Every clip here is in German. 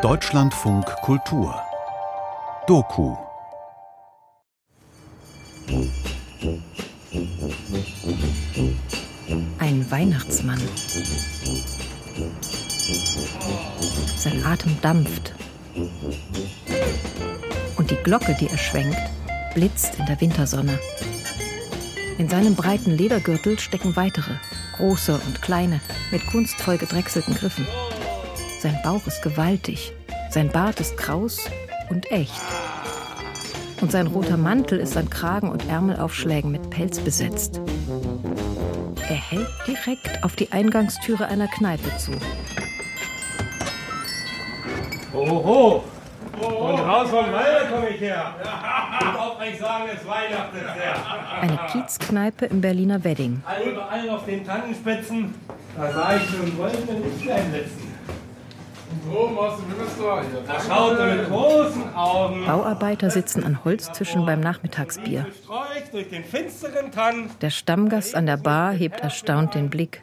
Deutschlandfunk Kultur Doku Ein Weihnachtsmann. Sein Atem dampft. Und die Glocke, die er schwenkt, blitzt in der Wintersonne. In seinem breiten Ledergürtel stecken weitere, große und kleine, mit kunstvoll gedrechselten Griffen. Sein Bauch ist gewaltig, sein Bart ist kraus und echt. Und sein roter Mantel ist an Kragen und Ärmelaufschlägen mit Pelz besetzt. Er hält direkt auf die Eingangstüre einer Kneipe zu. Oho! Und raus vom Walde komme ich her. Und auch euch sagen, es weihnachtet sehr. Eine Kiezkneipe im Berliner Wedding. All überall auf den Tannenspitzen, da sah ich schon goldene Lichtlein blitzen. Oben aus dem Himmelstor hier. Da schaut er mit großen Augen. Bauarbeiter sitzen an Holztischen beim Nachmittagsbier. Streucht durch den finsteren Tann. Der Stammgast an der Bar hebt erstaunt den Blick.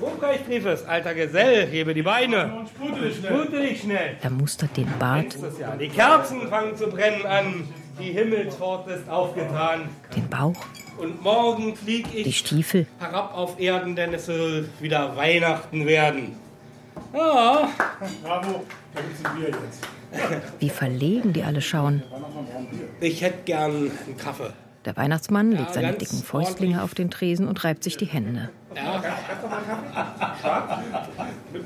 Ruprecht rief es, alter Gesell, hebe die Beine. Spute dich schnell. Er mustert den Bart. Die Kerzen fangen zu brennen an. Die Himmelspforte ist aufgetan. den Bauch, Und morgen flieg die ich Stiefel. herab auf Erden, denn es soll wieder Weihnachten werden. Ja, Bravo, da gibt's ein Bier jetzt. Wie verlegen die alle schauen. ich hätte gern einen Kaffee. Der Weihnachtsmann legt seine dicken Fäustlinge auf den Tresen und reibt sich die Hände. Ja.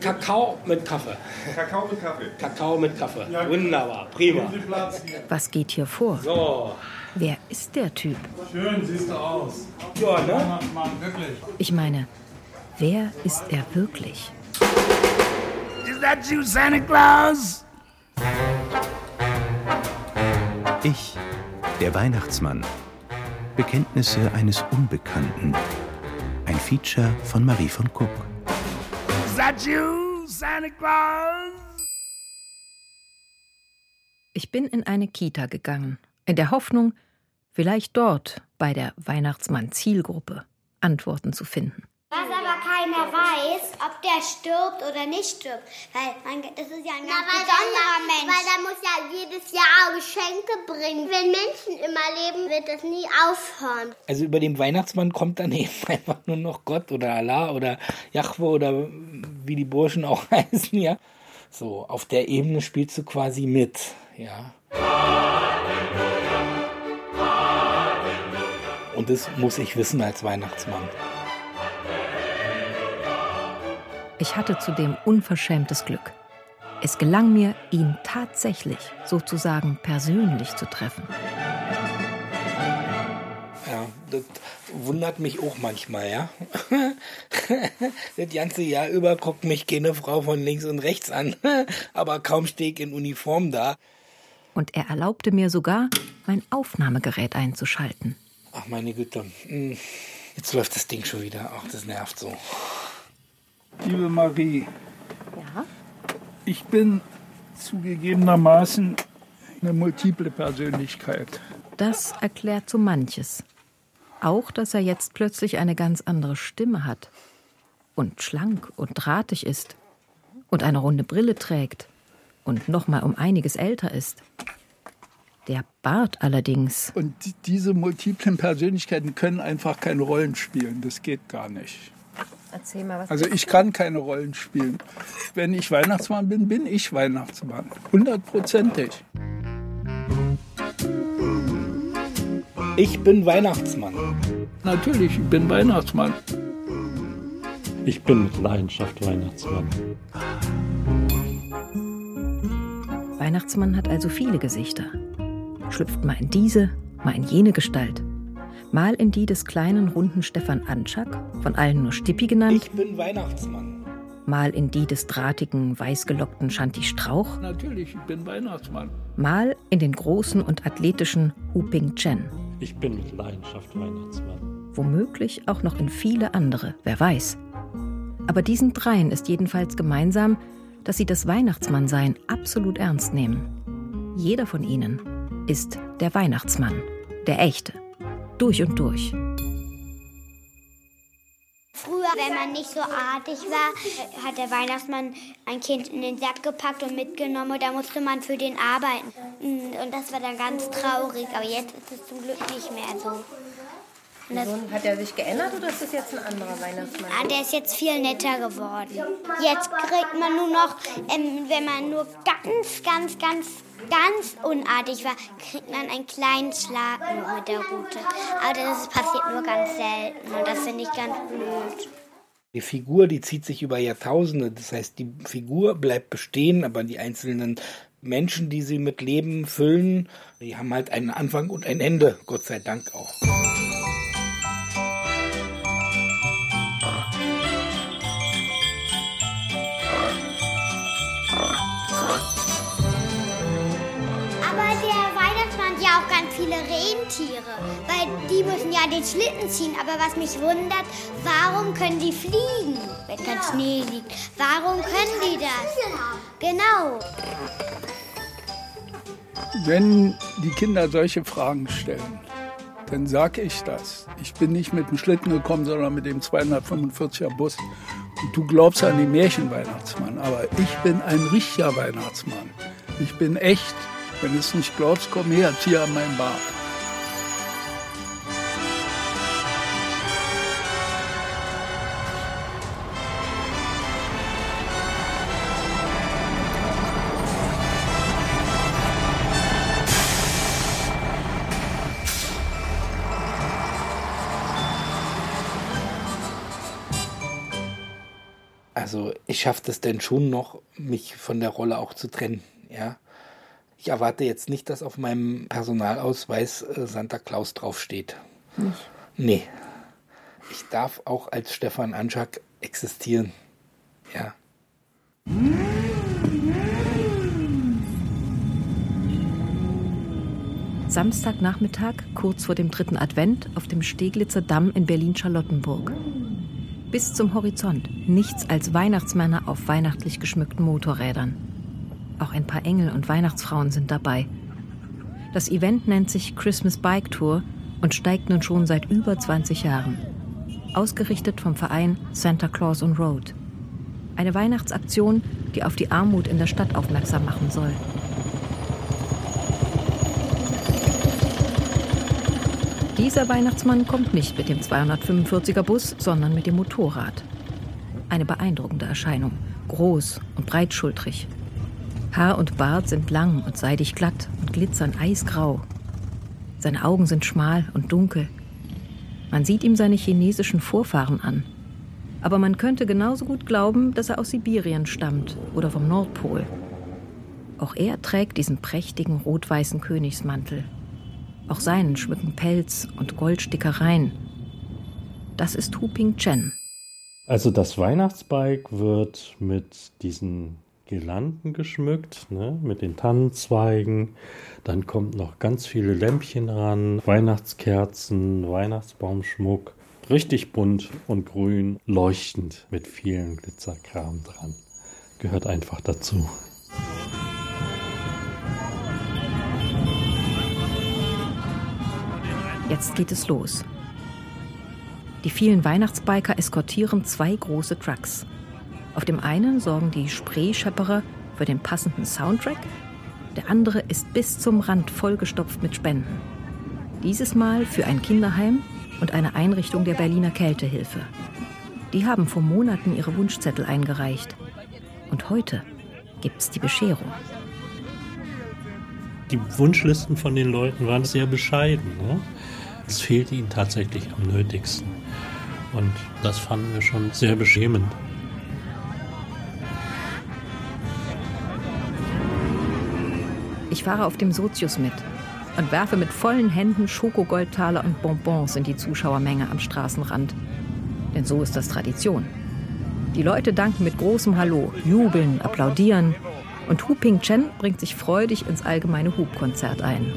Kakao mit Kaffee. Kakao mit Kaffee. Kakao mit Kaffee. Wunderbar, prima. Was geht hier vor? So, Wer ist der Typ? Schön siehst du aus. ja, ne? Mann, Mann, wirklich. Ich meine, wer ist er wirklich? That you, Santa Claus? Ich, der Weihnachtsmann. Bekenntnisse eines Unbekannten. Ein Feature von Marie von Kuck. Is that you, Santa Claus? Ich bin in eine Kita gegangen, in der Hoffnung, vielleicht dort bei der Weihnachtsmann-Zielgruppe Antworten zu finden. Keiner weiß, ob der stirbt oder nicht stirbt. Weil man, das ist ja ein ganz besonderer Mensch. Weil der muss ja jedes Jahr Geschenke bringen. Wenn Menschen immer leben, wird das nie aufhören. Also über dem Weihnachtsmann kommt dann eben einfach nur noch Gott oder Allah oder Jahwe oder wie die Burschen auch heißen, ja. So, auf der Ebene spielst du quasi mit, ja. Und das muss ich wissen als Weihnachtsmann. Ich hatte zudem unverschämtes Glück. Es gelang mir, ihn tatsächlich, sozusagen persönlich zu treffen. Ja, das wundert mich auch manchmal, ja. das ganze Jahr über guckt mich keine Frau von links und rechts an. Aber kaum stehe ich in Uniform da. Und er erlaubte mir sogar, mein Aufnahmegerät einzuschalten. Ach meine Güte. Hm, Jetzt läuft das Ding schon wieder. Ach, das nervt so. Liebe Marie, Ja? ich bin zugegebenermaßen eine multiple Persönlichkeit. Das erklärt so manches. Auch, dass er jetzt plötzlich eine ganz andere Stimme hat. Und schlank und drahtig ist. Und eine runde Brille trägt. Und noch mal um einiges älter ist. Der Bart allerdings. Und die- diese multiplen Persönlichkeiten können einfach keine Rollen spielen. Das geht gar nicht. Erzähl mal was. Also ich kann keine Rollen spielen. Wenn ich Weihnachtsmann bin, bin ich Weihnachtsmann. Hundertprozentig. Ich bin Weihnachtsmann. Natürlich, ich bin Weihnachtsmann. Ich bin mit Leidenschaft Weihnachtsmann. Weihnachtsmann hat also viele Gesichter. Schlüpft mal in diese, mal in jene Gestalt. Mal in die des kleinen, runden Stefan Anschak, von allen nur Stippi genannt, Ich bin Weihnachtsmann. mal in die des drahtigen, weißgelockten Shanti Strauch, Natürlich, ich bin Weihnachtsmann. mal in den großen und athletischen Hu Ping Chen. Ich bin mit Leidenschaft Weihnachtsmann. Womöglich auch noch in viele andere, wer weiß. Aber diesen dreien ist jedenfalls gemeinsam, dass sie das Weihnachtsmannsein absolut ernst nehmen. Jeder von ihnen ist der Weihnachtsmann, der echte, durch und durch. Früher wenn man nicht so artig war, hat der Weihnachtsmann ein Kind in den Sack gepackt und mitgenommen und da musste man für den arbeiten. Und das war dann ganz traurig, aber jetzt ist es zum Glück nicht mehr so. hat er sich geändert oder ist das jetzt ein anderer Weihnachtsmann? Ah, der ist jetzt viel netter geworden. Jetzt kriegt man nur noch, ähm, wenn man nur ganz, ganz, ganz, ganz unartig war, kriegt man einen kleinen Schlag nur mit der Rute. Aber das passiert nur ganz selten und das finde ich ganz blöd. Die Figur, die zieht sich über Jahrtausende. Das heißt, die Figur bleibt bestehen, aber die einzelnen Menschen, die sie mit Leben füllen, die haben halt einen Anfang und ein Ende, Gott sei Dank auch. Rentiere, weil die müssen ja den Schlitten ziehen. Aber was mich wundert, warum können die fliegen, wenn kein Schnee liegt? Warum können die das? Genau. Wenn die Kinder solche Fragen stellen, dann sage ich das. Ich bin nicht mit dem Schlitten gekommen, sondern mit dem 245er Bus. Und du glaubst an den Märchenweihnachtsmann, aber ich bin ein richtiger Weihnachtsmann. Ich bin echt. Wenn du es nicht glaubst, komm her, zieh an meinen Bart. Ich schaffe das denn schon noch, mich von der Rolle auch zu trennen, ja. Ich erwarte jetzt nicht, dass auf meinem Personalausweis äh, Santa Claus draufsteht. Nicht? Nee. Ich darf auch als Stefan Anschak existieren. Ja. Samstagnachmittag, kurz vor dem dritten Advent, auf dem Steglitzer Damm in Berlin-Charlottenburg. Bis zum Horizont nichts als Weihnachtsmänner auf weihnachtlich geschmückten Motorrädern. Auch ein paar Engel und Weihnachtsfrauen sind dabei. Das Event nennt sich Christmas Bike Tour und steigt nun schon seit über 20 Jahren. Ausgerichtet vom Verein Santa Claus on Road. Eine Weihnachtsaktion, die auf die Armut in der Stadt aufmerksam machen soll. Dieser Weihnachtsmann kommt nicht mit dem 245er Bus, sondern mit dem Motorrad. Eine beeindruckende Erscheinung, groß und breitschultrig. Haar und Bart sind lang und seidig glatt und glitzern eisgrau. Seine Augen sind schmal und dunkel. Man sieht ihm seine chinesischen Vorfahren an. Aber man könnte genauso gut glauben, dass er aus Sibirien stammt oder vom Nordpol. Auch er trägt diesen prächtigen rot-weißen Königsmantel. Auch seinen schmücken Pelz und Goldstickereien. Das ist Hu Ping Chen. Also das Weihnachtsbike wird mit diesen Girlanden geschmückt, ne, mit den Tannenzweigen. Dann kommt noch ganz viele Lämpchen ran, Weihnachtskerzen, Weihnachtsbaumschmuck. Richtig bunt und grün, leuchtend mit vielen Glitzerkram dran. Gehört einfach dazu. Jetzt geht es los. Die vielen Weihnachtsbiker eskortieren zwei große Trucks. Auf dem einen sorgen die Spreeschepperer für den passenden Soundtrack, der andere ist bis zum Rand vollgestopft mit Spenden. Dieses Mal für ein Kinderheim und eine Einrichtung der Berliner Kältehilfe. Die haben vor Monaten ihre Wunschzettel eingereicht. Und heute gibt's die Bescherung. Die Wunschlisten von den Leuten waren sehr bescheiden. Ne? Es fehlte ihnen tatsächlich am nötigsten. Und das fanden wir schon sehr beschämend. Ich fahre auf dem Sozius mit und werfe mit vollen Händen Schokogoldtaler und Bonbons in die Zuschauermenge am Straßenrand. Denn so ist das Tradition. Die Leute danken mit großem Hallo, jubeln, applaudieren und Hu Ping Chen bringt sich freudig ins allgemeine Hubkonzert ein.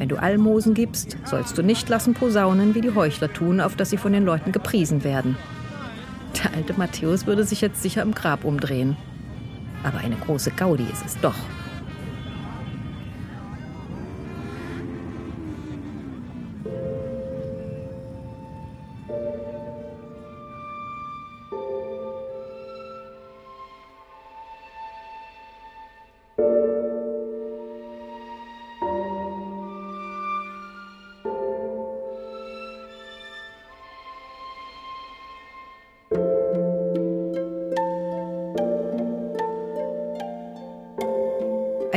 Wenn du Almosen gibst, sollst du nicht lassen posaunen, wie die Heuchler tun, auf dass sie von den Leuten gepriesen werden. Der alte Matthäus würde sich jetzt sicher im Grab umdrehen. Aber eine große Gaudi ist es doch.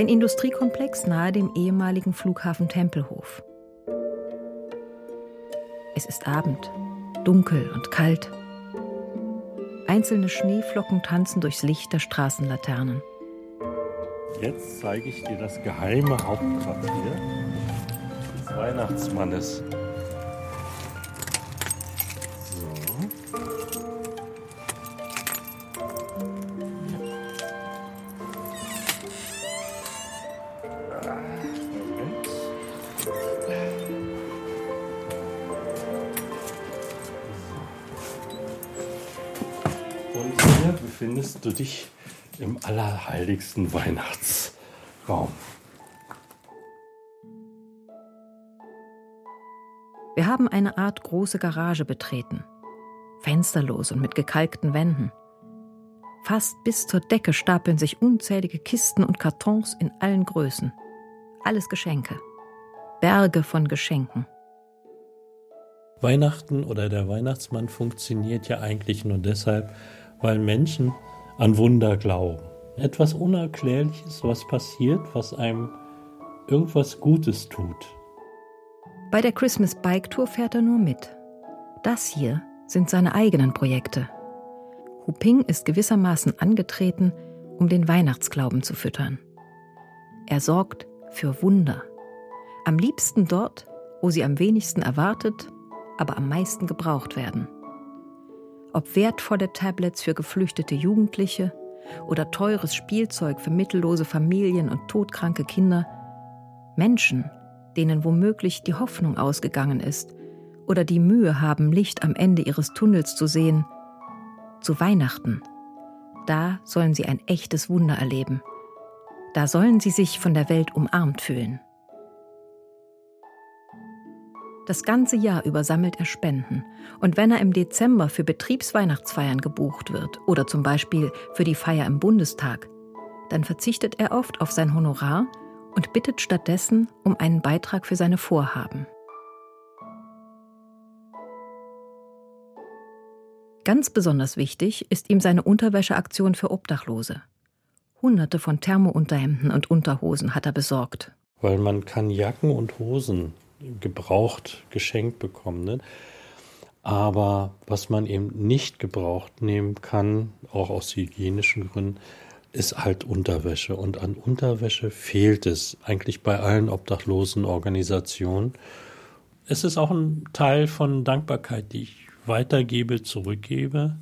Ein Industriekomplex nahe dem ehemaligen Flughafen Tempelhof. Es ist Abend, dunkel und kalt. Einzelne Schneeflocken tanzen durchs Licht der Straßenlaternen. Jetzt zeige ich dir das geheime Hauptquartier des Weihnachtsmannes. Allerheiligsten Weihnachtsraum. Wir haben eine Art große Garage betreten. Fensterlos und mit gekalkten Wänden. Fast bis zur Decke stapeln sich unzählige Kisten und Kartons in allen Größen. Alles Geschenke. Berge von Geschenken. Weihnachten oder der Weihnachtsmann funktioniert ja eigentlich nur deshalb, weil Menschen an Wunder glauben. Etwas Unerklärliches, was passiert, was einem irgendwas Gutes tut. Bei der Christmas Bike Tour fährt er nur mit. Das hier sind seine eigenen Projekte. Huping ist gewissermaßen angetreten, um den Weihnachtsglauben zu füttern. Er sorgt für Wunder. Am liebsten dort, wo sie am wenigsten erwartet, aber am meisten gebraucht werden. Ob wertvolle Tablets für geflüchtete Jugendliche oder teures Spielzeug für mittellose Familien und todkranke Kinder, Menschen, denen womöglich die Hoffnung ausgegangen ist oder die Mühe haben, Licht am Ende ihres Tunnels zu sehen, zu Weihnachten. Da sollen sie ein echtes Wunder erleben. Da sollen sie sich von der Welt umarmt fühlen. Das ganze Jahr über sammelt er Spenden. Und wenn er im Dezember für Betriebsweihnachtsfeiern gebucht wird oder zum Beispiel für die Feier im Bundestag, dann verzichtet er oft auf sein Honorar und bittet stattdessen um einen Beitrag für seine Vorhaben. Ganz besonders wichtig ist ihm seine Unterwäscheaktion für Obdachlose. Hunderte von Thermounterhemden und Unterhosen hat er besorgt. Weil man kann Jacken und Hosen gebraucht geschenkt bekommen. Ne? Aber was man eben nicht gebraucht nehmen kann, auch aus hygienischen Gründen, ist halt Unterwäsche. Und an Unterwäsche fehlt es eigentlich bei allen obdachlosen Organisationen. Es ist auch ein Teil von Dankbarkeit, die ich weitergebe, zurückgebe.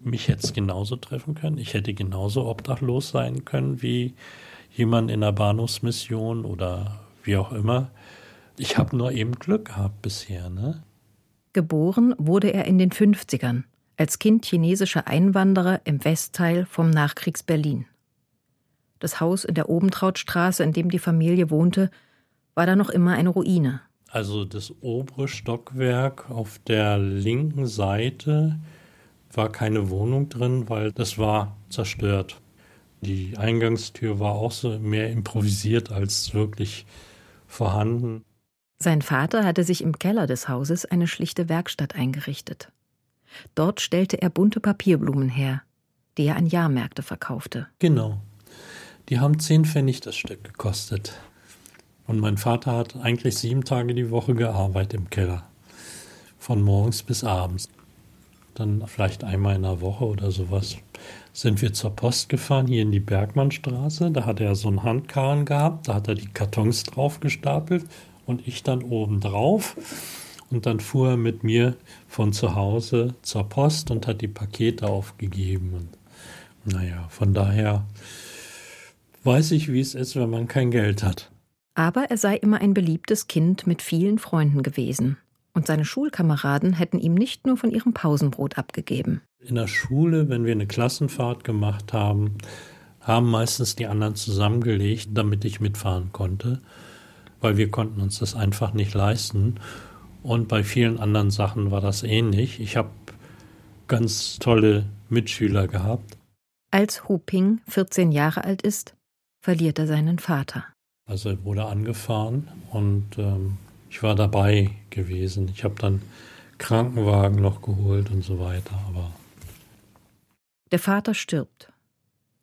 Mich hätte es genauso treffen können. Ich hätte genauso obdachlos sein können wie jemand in der Bahnhofsmission oder wie auch immer. Ich habe nur eben Glück gehabt bisher, ne? Geboren wurde er in den 50ern, als Kind chinesischer Einwanderer im Westteil vom Nachkriegs-Berlin. Das Haus in der Obentrautstraße, in dem die Familie wohnte, war da noch immer eine Ruine. Also das obere Stockwerk auf der linken Seite war keine Wohnung drin, weil das war zerstört. Die Eingangstür war auch so mehr improvisiert als wirklich vorhanden. Sein Vater hatte sich im Keller des Hauses eine schlichte Werkstatt eingerichtet. Dort stellte er bunte Papierblumen her, die er an Jahrmärkte verkaufte. Genau. Die haben zehn Pfennig das Stück gekostet. Und mein Vater hat eigentlich sieben Tage die Woche gearbeitet im Keller. Von morgens bis abends. Dann vielleicht einmal in der Woche oder sowas sind wir zur Post gefahren, hier in die Bergmannstraße. Da hat er so einen Handkarren gehabt, da hat er die Kartons drauf gestapelt und ich dann oben drauf. Und dann fuhr er mit mir von zu Hause zur Post und hat die Pakete aufgegeben. Und naja, von daher weiß ich, wie es ist, wenn man kein Geld hat. Aber er sei immer ein beliebtes Kind mit vielen Freunden gewesen. Und seine Schulkameraden hätten ihm nicht nur von ihrem Pausenbrot abgegeben. In der Schule, wenn wir eine Klassenfahrt gemacht haben, haben meistens die anderen zusammengelegt, damit ich mitfahren konnte weil wir konnten uns das einfach nicht leisten. Und bei vielen anderen Sachen war das ähnlich. Ich habe ganz tolle Mitschüler gehabt. Als Hu Ping 14 Jahre alt ist, verliert er seinen Vater. Also er wurde angefahren und ähm, ich war dabei gewesen. Ich habe dann Krankenwagen noch geholt und so weiter. Aber der Vater stirbt.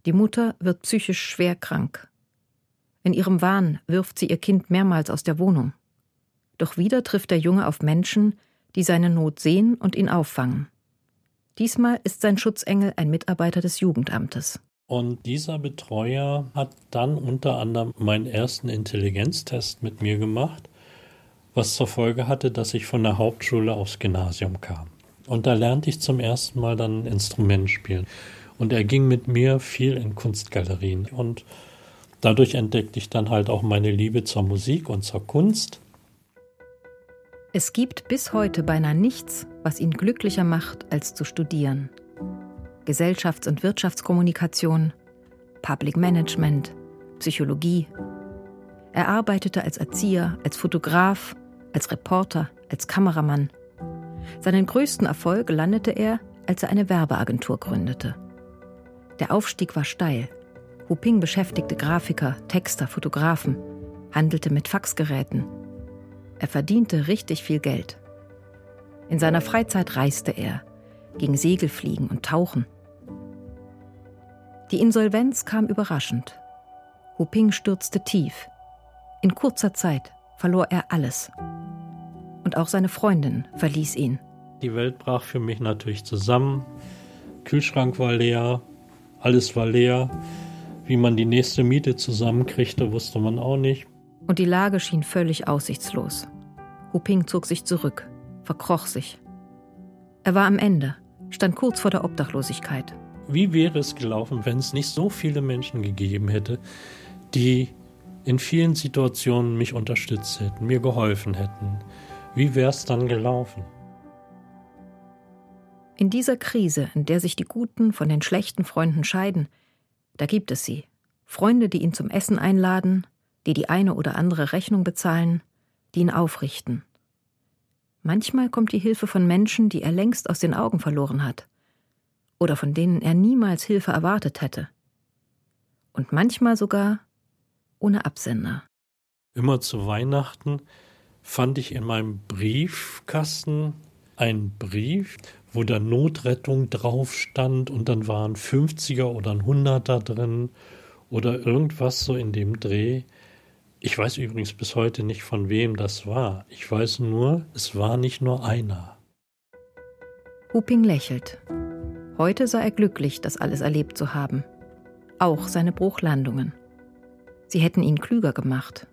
Die Mutter wird psychisch schwer krank. In ihrem Wahn wirft sie ihr Kind mehrmals aus der Wohnung. Doch wieder trifft der Junge auf Menschen, die seine Not sehen und ihn auffangen. Diesmal ist sein Schutzengel ein Mitarbeiter des Jugendamtes. Und dieser Betreuer hat dann unter anderem meinen ersten Intelligenztest mit mir gemacht, was zur Folge hatte, dass ich von der Hauptschule aufs Gymnasium kam. Und da lernte ich zum ersten Mal dann ein Instrument spielen. Und er ging mit mir viel in Kunstgalerien. Und dadurch entdeckte ich dann halt auch meine Liebe zur Musik und zur Kunst. Es gibt bis heute beinahe nichts, was ihn glücklicher macht, als zu studieren. Gesellschafts- und Wirtschaftskommunikation, Public Management, Psychologie. Er arbeitete als Erzieher, als Fotograf, als Reporter, als Kameramann. Seinen größten Erfolg landete er, als er eine Werbeagentur gründete. Der Aufstieg war steil. Huping beschäftigte Grafiker, Texter, Fotografen, handelte mit Faxgeräten, er verdiente richtig viel Geld. In seiner Freizeit reiste er, ging Segelfliegen und Tauchen. Die Insolvenz kam überraschend. Huping stürzte tief. In kurzer Zeit verlor er alles. Und auch seine Freundin verließ ihn. Die Welt brach für mich natürlich zusammen. Kühlschrank war leer, alles war leer. Wie man die nächste Miete zusammenkriegte, wusste man auch nicht und die Lage schien völlig aussichtslos. Huping zog sich zurück, verkroch sich. Er war am Ende, stand kurz vor der Obdachlosigkeit. Wie wäre es gelaufen, wenn es nicht so viele Menschen gegeben hätte, die in vielen Situationen mich unterstützt hätten, mir geholfen hätten? Wie wäre es dann gelaufen? In dieser Krise, in der sich die guten von den schlechten Freunden scheiden, da gibt es sie. Freunde, die ihn zum Essen einladen, die die eine oder andere Rechnung bezahlen, die ihn aufrichten. Manchmal kommt die Hilfe von Menschen, die er längst aus den Augen verloren hat oder von denen er niemals Hilfe erwartet hätte. Und manchmal sogar ohne Absender. Immer zu Weihnachten fand ich in meinem Briefkasten einen Brief, wo da Notrettung drauf stand und dann waren 50er oder ein 100er drin oder irgendwas so in dem Dreh. Ich weiß übrigens bis heute nicht, von wem das war. Ich weiß nur, es war nicht nur einer. Huping lächelt. Heute sei er glücklich, das alles erlebt zu haben. Auch seine Bruchlandungen. Sie hätten ihn klüger gemacht.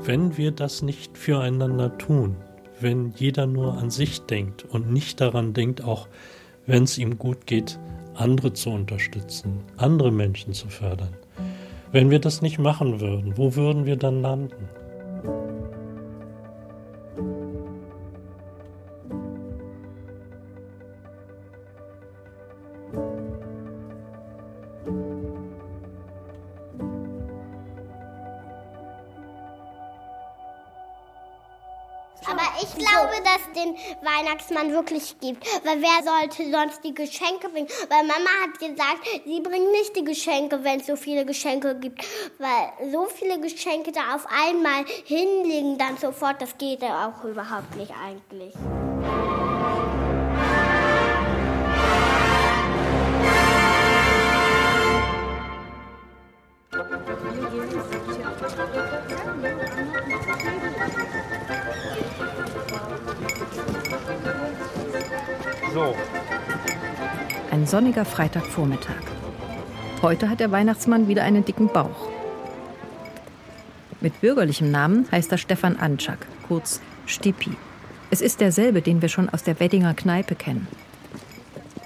Wenn wir das nicht füreinander tun, wenn jeder nur an sich denkt und nicht daran denkt, auch wenn es ihm gut geht, andere zu unterstützen, andere Menschen zu fördern, wenn wir das nicht machen würden, wo würden wir dann landen? Den Weihnachtsmann wirklich gibt. Weil wer sollte sonst die Geschenke bringen? Weil Mama hat gesagt, sie bringt nicht die Geschenke, wenn es so viele Geschenke gibt. Weil so viele Geschenke da auf einmal hinlegen dann sofort, das geht ja auch überhaupt nicht eigentlich. Ein sonniger Freitagvormittag. Heute hat der Weihnachtsmann wieder einen dicken Bauch. Mit bürgerlichem Namen heißt er Stefan Anczak, kurz Stipi. Es ist derselbe, den wir schon aus der Weddinger Kneipe kennen.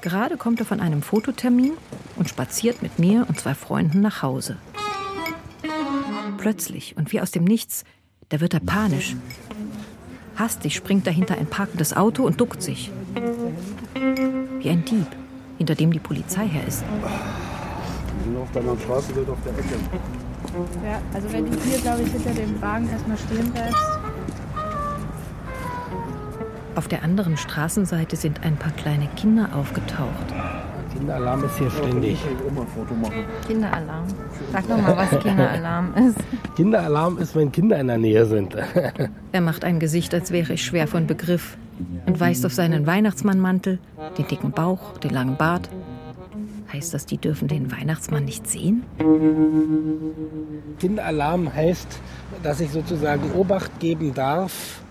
Gerade kommt er von einem Fototermin und spaziert mit mir und zwei Freunden nach Hause. Plötzlich und wie aus dem Nichts, da wird er panisch. Hastig springt er hinter ein parkendes Auto und duckt sich. Wie ein Dieb, hinter dem die Polizei her ist. Die sind auf deiner Straße, dort auf der Ecke. Ja, also wenn du hier, glaube ich, hinter dem Wagen erstmal stehen bleibst. Auf der anderen Straßenseite sind ein paar kleine Kinder aufgetaucht. Kinderalarm ist hier ständig. Kinderalarm. Sag doch mal, was Kinderalarm ist. Kinderalarm ist, wenn Kinder in der Nähe sind. er macht ein Gesicht, als wäre ich schwer von Begriff und weist auf seinen Weihnachtsmannmantel, den dicken Bauch, den langen Bart. Heißt das, die dürfen den Weihnachtsmann nicht sehen? Kinderalarm heißt, dass ich sozusagen Obacht geben darf,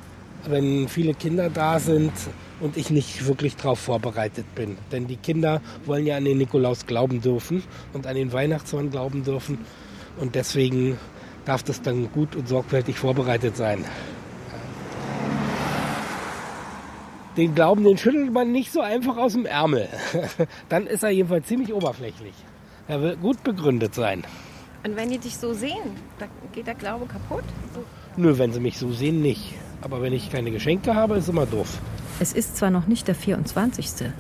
wenn viele Kinder da sind und ich nicht wirklich darauf vorbereitet bin. Denn die Kinder wollen ja an den Nikolaus glauben dürfen und an den Weihnachtsmann glauben dürfen. Und deswegen darf das dann gut und sorgfältig vorbereitet sein. Den Glauben, den schüttelt man nicht so einfach aus dem Ärmel. Dann ist er jedenfalls ziemlich oberflächlich. Er will gut begründet sein. Und wenn die dich so sehen, dann geht der Glaube kaputt? Nö, wenn sie mich so sehen, nicht. Aber wenn ich keine Geschenke habe, ist immer doof. Es ist zwar noch nicht der 24.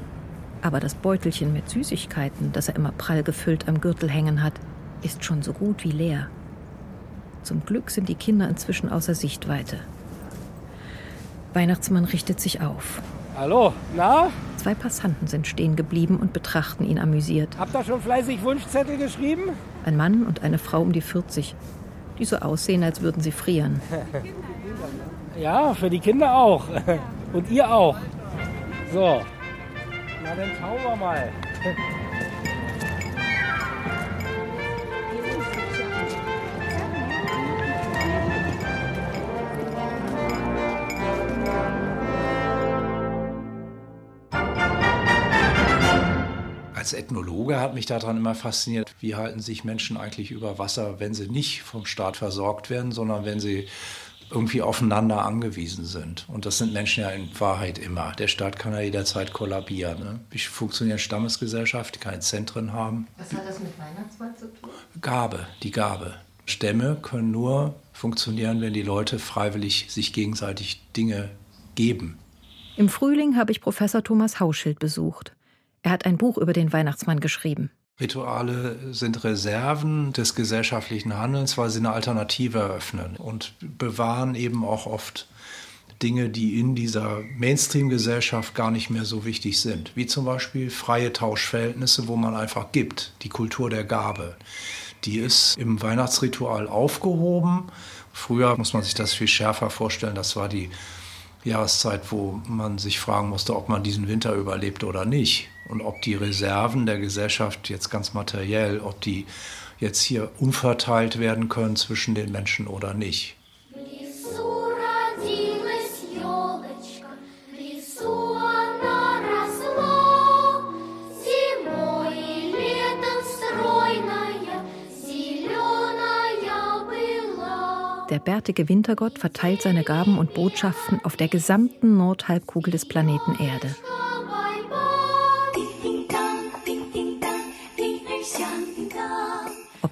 Aber das Beutelchen mit Süßigkeiten, das er immer prall gefüllt am Gürtel hängen hat, ist schon so gut wie leer. Zum Glück sind die Kinder inzwischen außer Sichtweite. Weihnachtsmann richtet sich auf. Hallo, na? Zwei Passanten sind stehen geblieben und betrachten ihn amüsiert. Habt ihr schon fleißig Wunschzettel geschrieben? Ein Mann und eine Frau um die 40, die so aussehen, als würden sie frieren. Ja, für die Kinder auch. Und ihr auch. So. Na, dann schauen wir mal. Als Ethnologe hat mich daran immer fasziniert, wie halten sich Menschen eigentlich über Wasser, wenn sie nicht vom Staat versorgt werden, sondern wenn sie irgendwie aufeinander angewiesen sind. Und das sind Menschen ja in Wahrheit immer. Der Staat kann ja jederzeit kollabieren. Ne? Wie funktionieren Stammesgesellschaften, die keine Zentren haben? Was hat das mit Weihnachtsmann zu tun? Gabe, die Gabe. Stämme können nur funktionieren, wenn die Leute freiwillig sich gegenseitig Dinge geben. Im Frühling habe ich Professor Thomas Hauschild besucht. Er hat ein Buch über den Weihnachtsmann geschrieben. Rituale sind Reserven des gesellschaftlichen Handelns, weil sie eine Alternative eröffnen und bewahren eben auch oft Dinge, die in dieser Mainstream-Gesellschaft gar nicht mehr so wichtig sind, wie zum Beispiel freie Tauschverhältnisse, wo man einfach gibt, die Kultur der Gabe. Die ist im Weihnachtsritual aufgehoben. Früher muss man sich das viel schärfer vorstellen, das war die Jahreszeit, wo man sich fragen musste, ob man diesen Winter überlebt oder nicht. Und ob die Reserven der Gesellschaft jetzt ganz materiell, ob die jetzt hier umverteilt werden können zwischen den Menschen oder nicht. Der bärtige Wintergott verteilt seine Gaben und Botschaften auf der gesamten Nordhalbkugel des Planeten Erde.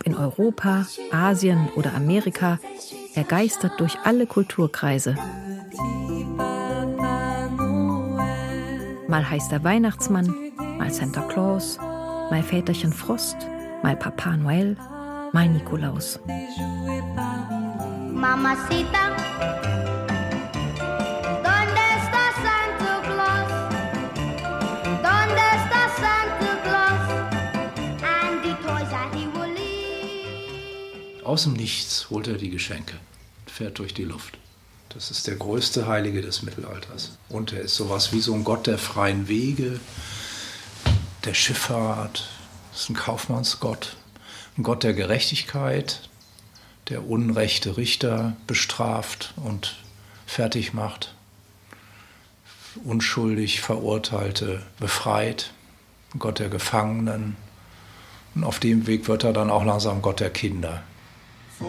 In Europa, Asien oder Amerika, er geistert durch alle Kulturkreise. Mal heißt er Weihnachtsmann, mal Santa Claus, mal Väterchen Frost, mal Papa Noel, mal Nikolaus. Mamacita. Aus dem Nichts holt er die Geschenke, fährt durch die Luft. Das ist der größte Heilige des Mittelalters. Und er ist sowas wie so ein Gott der freien Wege, der Schifffahrt, ist ein Kaufmannsgott, ein Gott der Gerechtigkeit, der unrechte Richter bestraft und fertig macht, unschuldig Verurteilte befreit, Gott der Gefangenen. Und auf dem Weg wird er dann auch langsam Gott der Kinder. In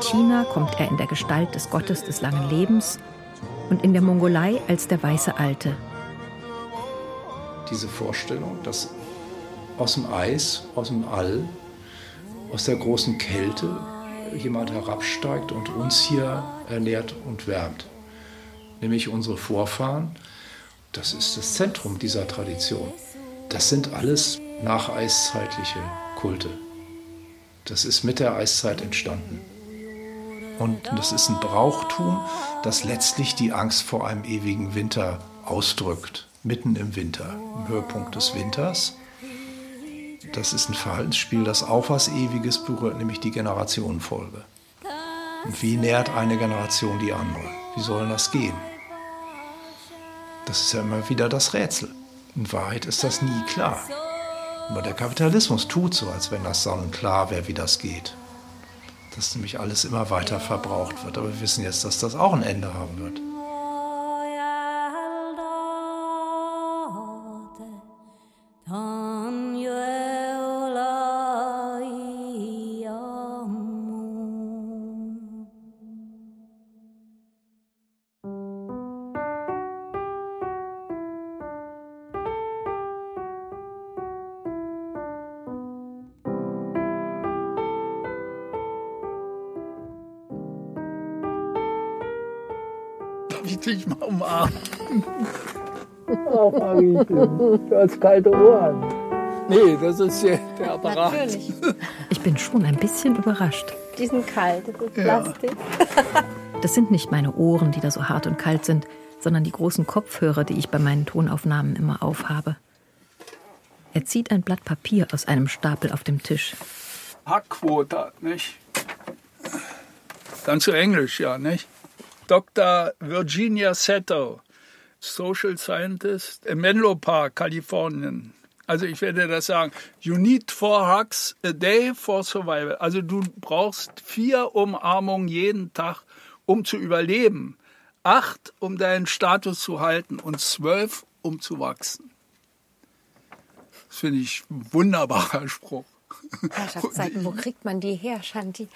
China kommt er in der Gestalt des Gottes des langen Lebens und in der Mongolei als der weiße Alte. Diese Vorstellung, dass aus dem Eis, aus dem All, aus der großen Kälte jemand herabsteigt und uns hier ernährt und wärmt. Nämlich unsere Vorfahren. Das ist das Zentrum dieser Tradition. Das sind alles nacheiszeitliche Kulte. Das ist mit der Eiszeit entstanden. Und das ist ein Brauchtum, das letztlich die Angst vor einem ewigen Winter ausdrückt. Mitten im Winter, im Höhepunkt des Winters. Das ist ein Verhaltensspiel, das auch was Ewiges berührt, nämlich die Generationenfolge. Und wie nährt eine Generation die andere? Wie soll das gehen? Das ist ja immer wieder das Rätsel. In Wahrheit ist das nie klar. Aber der Kapitalismus tut so, als wenn das sonnenklar wäre, wie das geht. Dass nämlich alles immer weiter verbraucht wird. Aber wir wissen jetzt, dass das auch ein Ende haben wird. Oh, Mariechen, du hast kalte Ohren. Nee, das ist der, der Apparat. Natürlich. Ich bin schon ein bisschen überrascht. Die sind kalt, das ist Plastik. Ja. Das sind nicht meine Ohren, die da so hart und kalt sind, sondern die großen Kopfhörer, die ich bei meinen Tonaufnahmen immer aufhabe. Er zieht ein Blatt Papier aus einem Stapel auf dem Tisch. Hackquota, nicht? Dann zu Englisch, ja, nicht? Dr. Virginia Seto, Social Scientist in Menlo Park, Kalifornien. Also ich werde das sagen. You need four hugs a day for survival. Also du brauchst vier Umarmungen jeden Tag, um zu überleben. Acht, um deinen Status zu halten und zwölf, um zu wachsen. Das finde ich ein wunderbarer Spruch. Herrschaftszeiten, wo kriegt man die her, Shanti?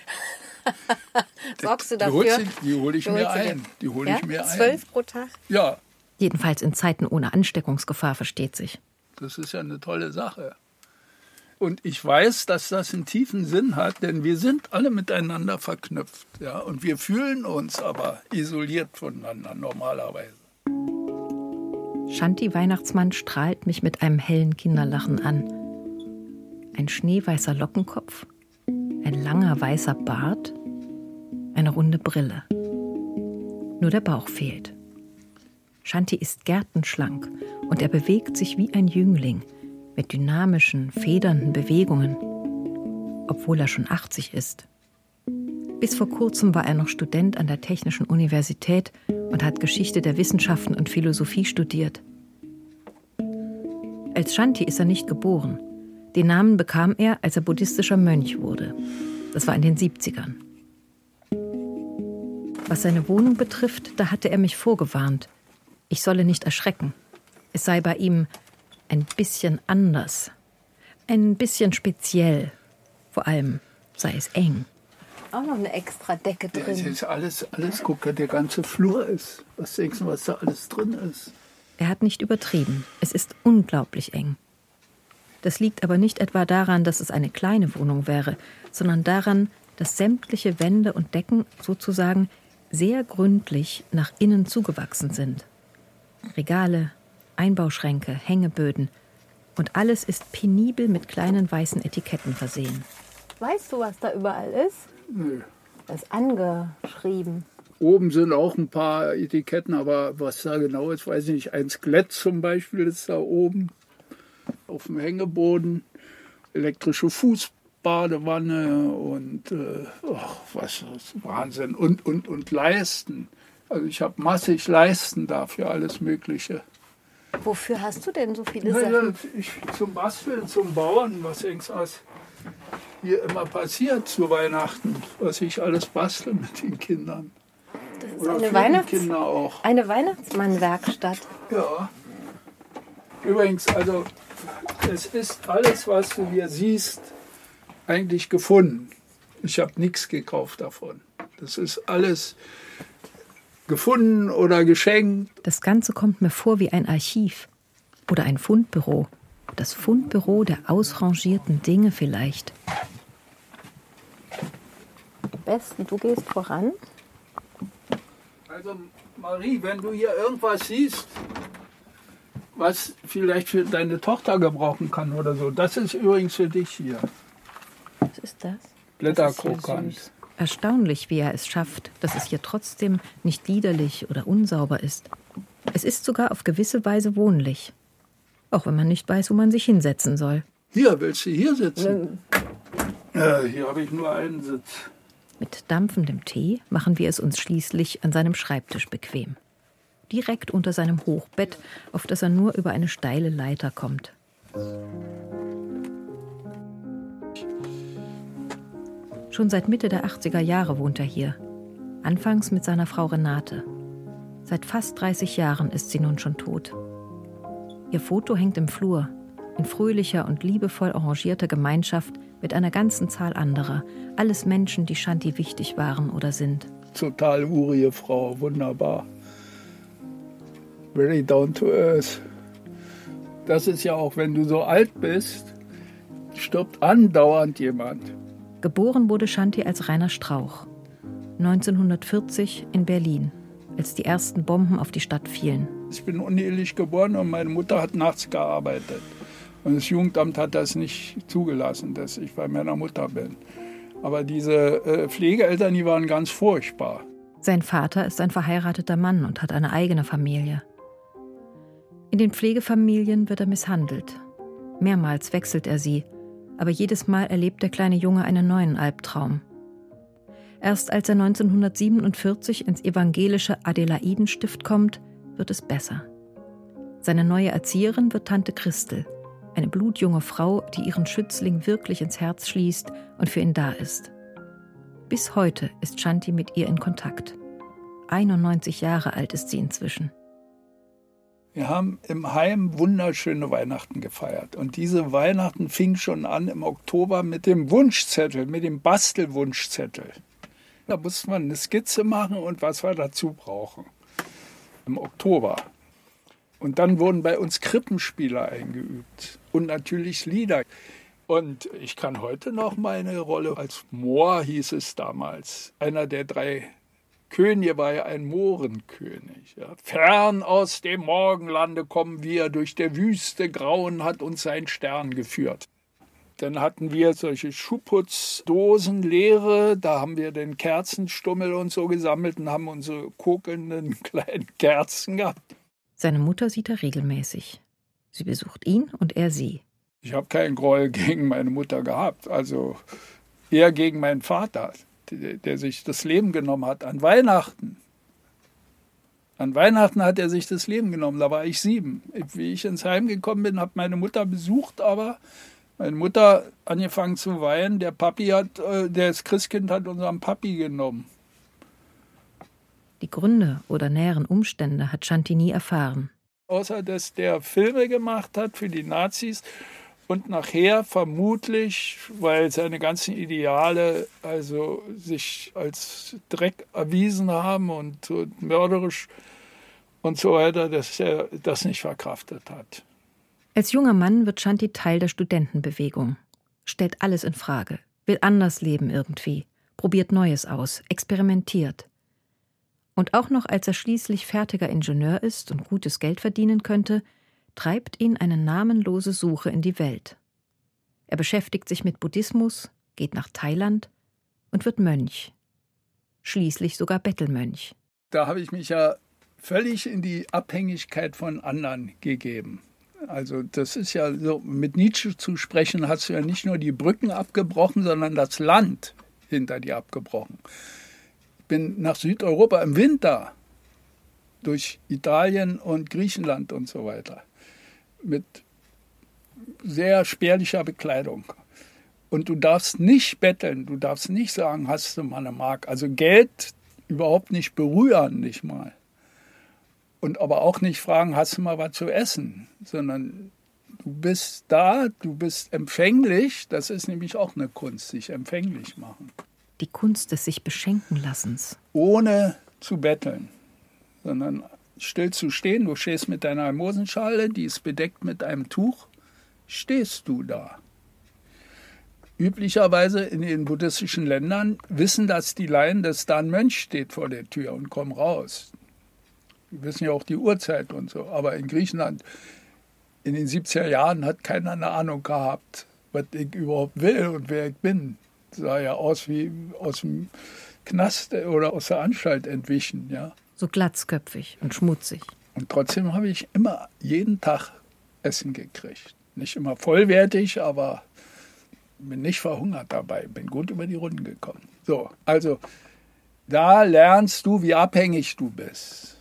Sorgst du dafür? Die, die hole ich mir ein. Die hole ja? ich mir ein. Zwölf pro Tag? Ja. Jedenfalls in Zeiten ohne Ansteckungsgefahr, versteht sich. Das ist ja eine tolle Sache. Und ich weiß, dass das einen tiefen Sinn hat, denn wir sind alle miteinander verknüpft. Ja? Und wir fühlen uns aber isoliert voneinander normalerweise. Shanti Weihnachtsmann strahlt mich mit einem hellen Kinderlachen an. Ein schneeweißer Lockenkopf, ein langer weißer Bart, eine runde Brille. Nur der Bauch fehlt. Shanti ist gärtenschlank und er bewegt sich wie ein Jüngling mit dynamischen, federnden Bewegungen, obwohl er schon 80 ist. Bis vor kurzem war er noch Student an der Technischen Universität und hat Geschichte der Wissenschaften und Philosophie studiert. Als Shanti ist er nicht geboren. Den Namen bekam er, als er buddhistischer Mönch wurde. Das war in den 70ern. Was seine Wohnung betrifft, da hatte er mich vorgewarnt. Ich solle nicht erschrecken. Es sei bei ihm ein bisschen anders. Ein bisschen speziell. Vor allem sei es eng. Auch noch eine extra Decke drin. Das ist alles, alles, guck, der ganze Flur ist. Was denkst du, was da alles drin ist? Er hat nicht übertrieben. Es ist unglaublich eng. Das liegt aber nicht etwa daran, dass es eine kleine Wohnung wäre, sondern daran, dass sämtliche Wände und Decken sozusagen sehr gründlich nach innen zugewachsen sind. Regale, Einbauschränke, Hängeböden und alles ist penibel mit kleinen weißen Etiketten versehen. Weißt du, was da überall ist? Nö. Das ist angeschrieben. Oben sind auch ein paar Etiketten, aber was da genau ist, weiß ich nicht. Ein Skelett zum Beispiel ist da oben auf dem Hängeboden, elektrische Fußbadewanne und äh, oh, was ist Wahnsinn und und und Leisten. Also ich habe massig Leisten dafür alles Mögliche. Wofür hast du denn so viele Ja, Sachen? ich, zum Basteln, zum Bauen, was denkst du, was hier immer passiert zu Weihnachten, was ich alles bastel mit den Kindern. Das ist Oder eine, Weihnachts eine Weihnachtsmannwerkstatt. Ja. Übrigens, also es ist alles, was du hier siehst, eigentlich gefunden. Ich habe nichts gekauft davon. Das ist alles gefunden oder geschenkt. Das Ganze kommt mir vor wie ein Archiv oder ein Fundbüro. Das Fundbüro der ausrangierten Dinge vielleicht. Besten, du gehst voran. Also Marie, wenn du hier irgendwas siehst, was vielleicht für deine Tochter gebrauchen kann oder so, das ist übrigens für dich hier. Was ist das? Blätterkrokant. Erstaunlich, wie er es schafft, dass es hier trotzdem nicht liederlich oder unsauber ist. Es ist sogar auf gewisse Weise wohnlich. Auch wenn man nicht weiß, wo man sich hinsetzen soll. Hier, willst du hier sitzen? Ja, hier habe ich nur einen Sitz. Mit dampfendem Tee machen wir es uns schließlich an seinem Schreibtisch bequem. Direkt unter seinem Hochbett, auf das er nur über eine steile Leiter kommt. Schon seit Mitte der 80er Jahre wohnt er hier. Anfangs mit seiner Frau Renate. Seit fast 30 Jahren ist sie nun schon tot. Ihr Foto hängt im Flur, in fröhlicher und liebevoll arrangierter Gemeinschaft mit einer ganzen Zahl anderer. Alles Menschen, die Shanti wichtig waren oder sind. Total urige Frau, wunderbar. Very down to earth. Das ist ja auch, wenn du so alt bist, stirbt andauernd jemand. Geboren wurde Shanti als Rainer Strauch. 1940 in Berlin, als die ersten Bomben auf die Stadt fielen. Ich bin unehelich geboren und meine Mutter hat nachts gearbeitet. Und das Jugendamt hat das nicht zugelassen, dass ich bei meiner Mutter bin. Aber diese äh, Pflegeeltern, die waren ganz furchtbar. Sein Vater ist ein verheirateter Mann und hat eine eigene Familie. In den Pflegefamilien wird er misshandelt. Mehrmals wechselt er sie, aber jedes Mal erlebt der kleine Junge einen neuen Albtraum. Erst als er 1947 ins evangelische Adelaidenstift kommt, wird es besser. Seine neue Erzieherin wird Tante Christel, eine blutjunge Frau, die ihren Schützling wirklich ins Herz schließt und für ihn da ist. Bis heute ist Shanti mit ihr in Kontakt. 91 Jahre alt ist sie inzwischen. Wir haben im Heim wunderschöne Weihnachten gefeiert. Und diese Weihnachten fing schon an im Oktober mit dem Wunschzettel, mit dem Bastelwunschzettel. Da musste man eine Skizze machen und was wir dazu brauchen. Im Oktober. Und dann wurden bei uns Krippenspieler eingeübt und natürlich Lieder. Und ich kann heute noch meine Rolle als Moor hieß es damals. Einer der drei Könige war ja ein Mohrenkönig. Ja. Fern aus dem Morgenlande kommen wir, durch der Wüste grauen hat uns sein Stern geführt. Dann hatten wir solche Schuhputzdosen leere, da haben wir den Kerzenstummel und so gesammelt und haben unsere kokelnden kleinen Kerzen gehabt. Seine Mutter sieht er regelmäßig. Sie besucht ihn und er sie. Ich habe keinen Groll gegen meine Mutter gehabt, also eher gegen meinen Vater, der, sich das Leben genommen hat an Weihnachten. An Weihnachten hat er sich das Leben genommen, da war ich sieben. Wie ich ins Heim gekommen bin, habe meine Mutter besucht, aber meine Mutter angefangen zu weinen. Der Papi hat, äh, das Christkind hat unseren Papi genommen. Die Gründe oder näheren Umstände hat Shanti nie erfahren. Außer dass der Filme gemacht hat für die Nazis und nachher vermutlich, weil seine ganzen Ideale also sich als Dreck erwiesen haben und, und mörderisch und so weiter, dass er das nicht verkraftet hat. Als junger Mann wird Shanti Teil der Studentenbewegung, stellt alles in Frage, will anders leben irgendwie, probiert Neues aus, experimentiert. Und auch noch als er schließlich fertiger Ingenieur ist und gutes Geld verdienen könnte, treibt ihn eine namenlose Suche in die Welt. Er beschäftigt sich mit Buddhismus, geht nach Thailand und wird Mönch. Schließlich sogar Bettelmönch. Da habe ich mich ja völlig in die Abhängigkeit von anderen gegeben. Also das ist ja so, mit Nietzsche zu sprechen, hast du ja nicht nur die Brücken abgebrochen, sondern das Land hinter dir abgebrochen bin nach Südeuropa im Winter durch Italien und Griechenland und so weiter mit sehr spärlicher Bekleidung. Und du darfst nicht betteln, du darfst nicht sagen, hast du mal eine Mark. Also Geld überhaupt nicht berühren, nicht mal. Und aber auch nicht fragen, hast du mal was zu essen, sondern du bist da, du bist empfänglich. Das ist nämlich auch eine Kunst, sich empfänglich machen die Kunst des sich beschenken lassens. Ohne zu betteln, sondern still zu stehen. Du stehst mit deiner Almosenschale, die ist bedeckt mit einem Tuch, stehst du da. Üblicherweise in den buddhistischen Ländern wissen das die Laien, dass da ein Mönch steht vor der Tür und kommen raus. Die wissen ja auch die Uhrzeit und so. Aber in Griechenland in den 70er Jahren hat keiner eine Ahnung gehabt, was ich überhaupt will und wer ich bin sah ja aus wie aus dem Knast oder aus der Anstalt entwichen, ja. So glatzköpfig und schmutzig. Und trotzdem habe ich immer jeden Tag Essen gekriegt. Nicht immer vollwertig, aber bin nicht verhungert dabei, bin gut über die Runden gekommen. So, also da lernst du, wie abhängig du bist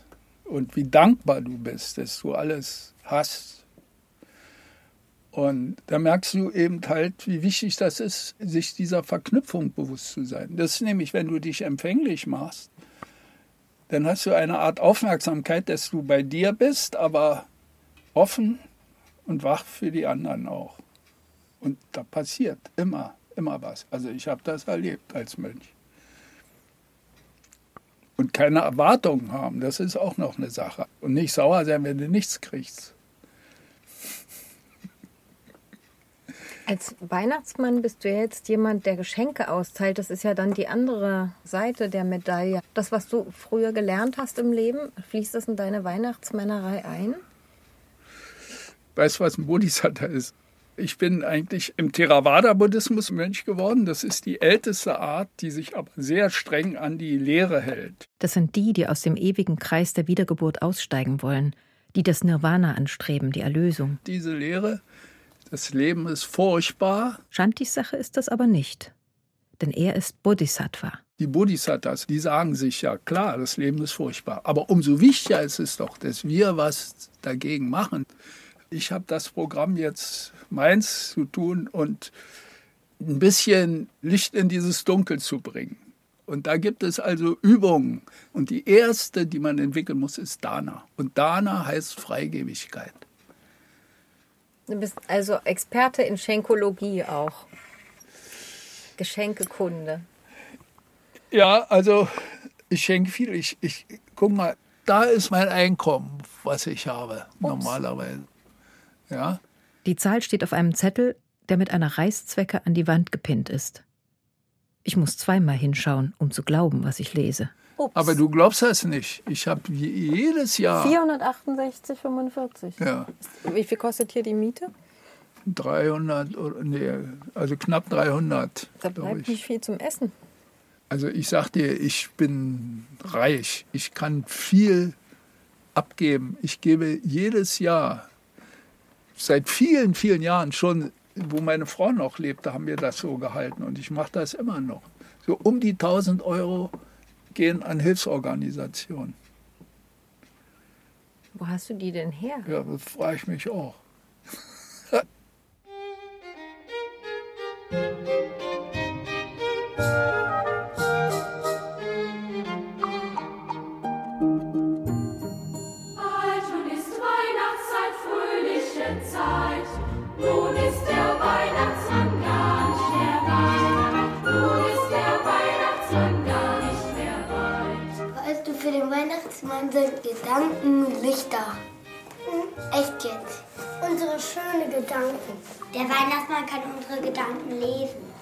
und wie dankbar du bist, dass du alles hast. Und da merkst du eben halt, wie wichtig das ist, sich dieser Verknüpfung bewusst zu sein. Das ist nämlich, wenn du dich empfänglich machst, dann hast du eine Art Aufmerksamkeit, dass du bei dir bist, aber offen und wach für die anderen auch. Und da passiert immer, immer was. Also ich habe das erlebt als Mönch. Und keine Erwartungen haben, das ist auch noch eine Sache. Und nicht sauer sein, wenn du nichts kriegst. Als Weihnachtsmann bist du jetzt jemand, der Geschenke austeilt. Das ist ja dann die andere Seite der Medaille. Das, was du früher gelernt hast im Leben, fließt das in deine Weihnachtsmännerei ein? Weißt du, was ein Bodhisattva ist? Ich bin eigentlich im Theravada-Buddhismus Mönch geworden. Das ist die älteste Art, die sich aber sehr streng an die Lehre hält. Das sind die, die aus dem ewigen Kreis der Wiedergeburt aussteigen wollen, die das Nirvana anstreben, die Erlösung. Diese Lehre, das Leben ist furchtbar. Shantis Sache ist das aber nicht. Denn er ist Bodhisattva. Die Bodhisattvas, die sagen sich ja, klar, das Leben ist furchtbar. Aber umso wichtiger ist es doch, dass wir was dagegen machen ich habe das Programm jetzt meins zu tun und ein bisschen Licht in dieses Dunkel zu bringen. Und da gibt es also Übungen. Und die erste, die man entwickeln muss, ist Dana. Und Dana heißt Freigebigkeit. Du bist also Experte in Schenkologie auch. Geschenkekunde. Ja, also ich schenke viel. Ich, ich guck mal, da ist mein Einkommen, was ich habe, Ups. normalerweise. Ja? Die Zahl steht auf einem Zettel, der mit einer Reißzwecke an die Wand gepinnt ist. Ich muss zweimal hinschauen, um zu glauben, was ich lese. Ups. Aber du glaubst das nicht. Ich habe jedes Jahr. 468,45. Ja. Wie viel kostet hier die Miete? 300, nee, also knapp 300. Da bleibt nicht viel zum Essen. Also ich sag dir, ich bin reich. Ich kann viel abgeben. Ich gebe jedes Jahr seit vielen, vielen Jahren schon, wo meine Frau noch lebte, haben wir das so gehalten und ich mache das immer noch. So um die 1000 Euro gehen an Hilfsorganisationen. Wo hast du die denn her? Ja, das frage ich mich auch. Weihnachtsmann sind Gedanken Lichter. Echt jetzt? Unsere schönen Gedanken. Der Weihnachtsmann kann unsere Gedanken lesen.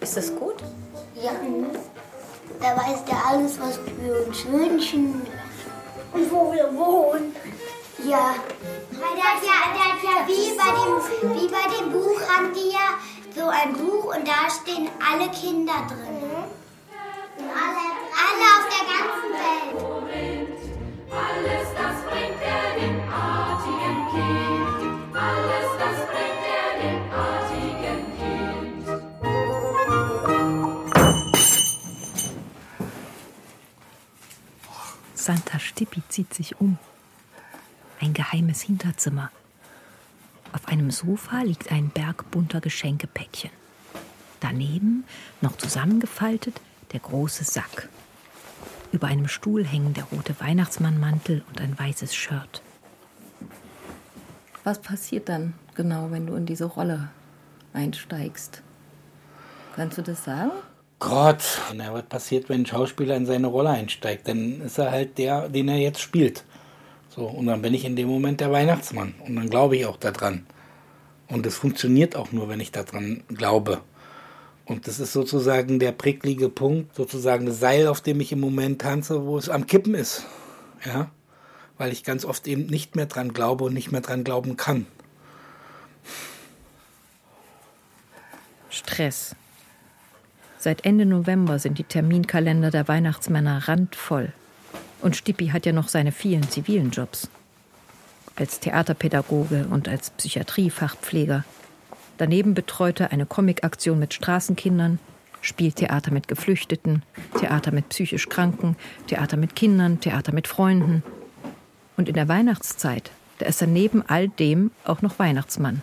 Ist das gut? Ja. Mhm. Da weiß der alles, was wir uns wünschen. Und wo wir wohnen. Ja. Weil der hat ja, der hat ja wie, bei dem, wie bei dem Buch haben die ja so ein Buch und da stehen alle Kinder drin. Mhm. Alle, alle auf der ganzen Welt. Alles, das bringt er dem artigen Kind. Alles, das bringt er dem artigen Kind. Santa Stippi zieht sich um. Ein geheimes Hinterzimmer. Auf einem Sofa liegt ein Berg bunter Geschenkepäckchen. Daneben, noch zusammengefaltet, der große Sack. Über einem Stuhl hängen der rote Weihnachtsmannmantel und ein weißes Shirt. Was passiert dann genau, wenn du in diese Rolle einsteigst? Kannst du das sagen? Gott, na, was passiert, wenn ein Schauspieler in seine Rolle einsteigt? Dann ist er halt der, den er jetzt spielt. So, und dann bin ich in dem Moment der Weihnachtsmann. Und dann glaube ich auch daran. Und es funktioniert auch nur, wenn ich daran glaube. Und das ist sozusagen der pricklige Punkt, sozusagen das Seil, auf dem ich im Moment tanze, wo es am Kippen ist. Ja, weil ich ganz oft eben nicht mehr dran glaube und nicht mehr dran glauben kann. Stress. Seit Ende November sind die Terminkalender der Weihnachtsmänner randvoll. Und Stippi hat ja noch seine vielen zivilen Jobs. Als Theaterpädagoge und als Psychiatriefachpfleger Daneben betreut er eine Comicaktion mit Straßenkindern, spielt Theater mit Geflüchteten, Theater mit psychisch Kranken, Theater mit Kindern, Theater mit Freunden. Und in der Weihnachtszeit, da ist er neben all dem auch noch Weihnachtsmann.